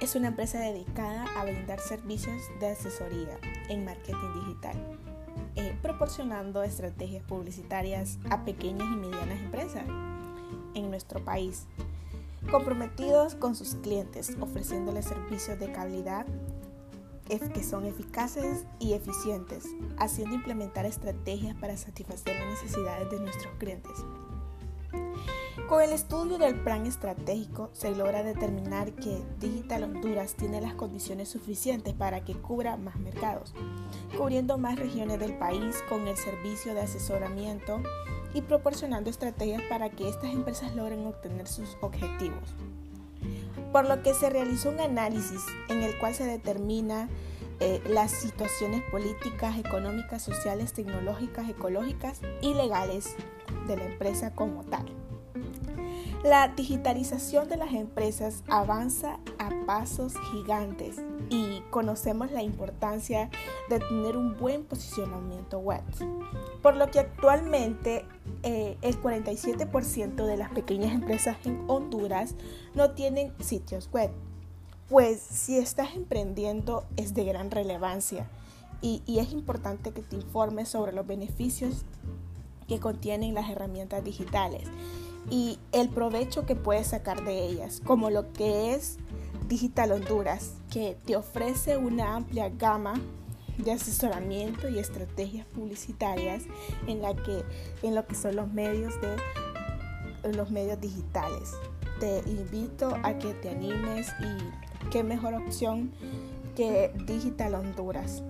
es una empresa dedicada a brindar servicios de asesoría en marketing digital, eh, proporcionando estrategias publicitarias a pequeñas y medianas empresas en nuestro país, comprometidos con sus clientes, ofreciéndoles servicios de calidad que son eficaces y eficientes, haciendo implementar estrategias para satisfacer las necesidades de nuestros clientes. Con el estudio del plan estratégico se logra determinar que Digital Honduras tiene las condiciones suficientes para que cubra más mercados, cubriendo más regiones del país con el servicio de asesoramiento y proporcionando estrategias para que estas empresas logren obtener sus objetivos. Por lo que se realizó un análisis en el cual se determina eh, las situaciones políticas, económicas, sociales, tecnológicas, ecológicas y legales de la empresa como tal. La digitalización de las empresas avanza a pasos gigantes y conocemos la importancia de tener un buen posicionamiento web, por lo que actualmente eh, el 47% de las pequeñas empresas en Honduras no tienen sitios web. Pues si estás emprendiendo es de gran relevancia y, y es importante que te informes sobre los beneficios que contienen las herramientas digitales y el provecho que puedes sacar de ellas, como lo que es Digital Honduras, que te ofrece una amplia gama de asesoramiento y estrategias publicitarias en la que en lo que son los medios de los medios digitales. Te invito a que te animes y qué mejor opción que Digital Honduras.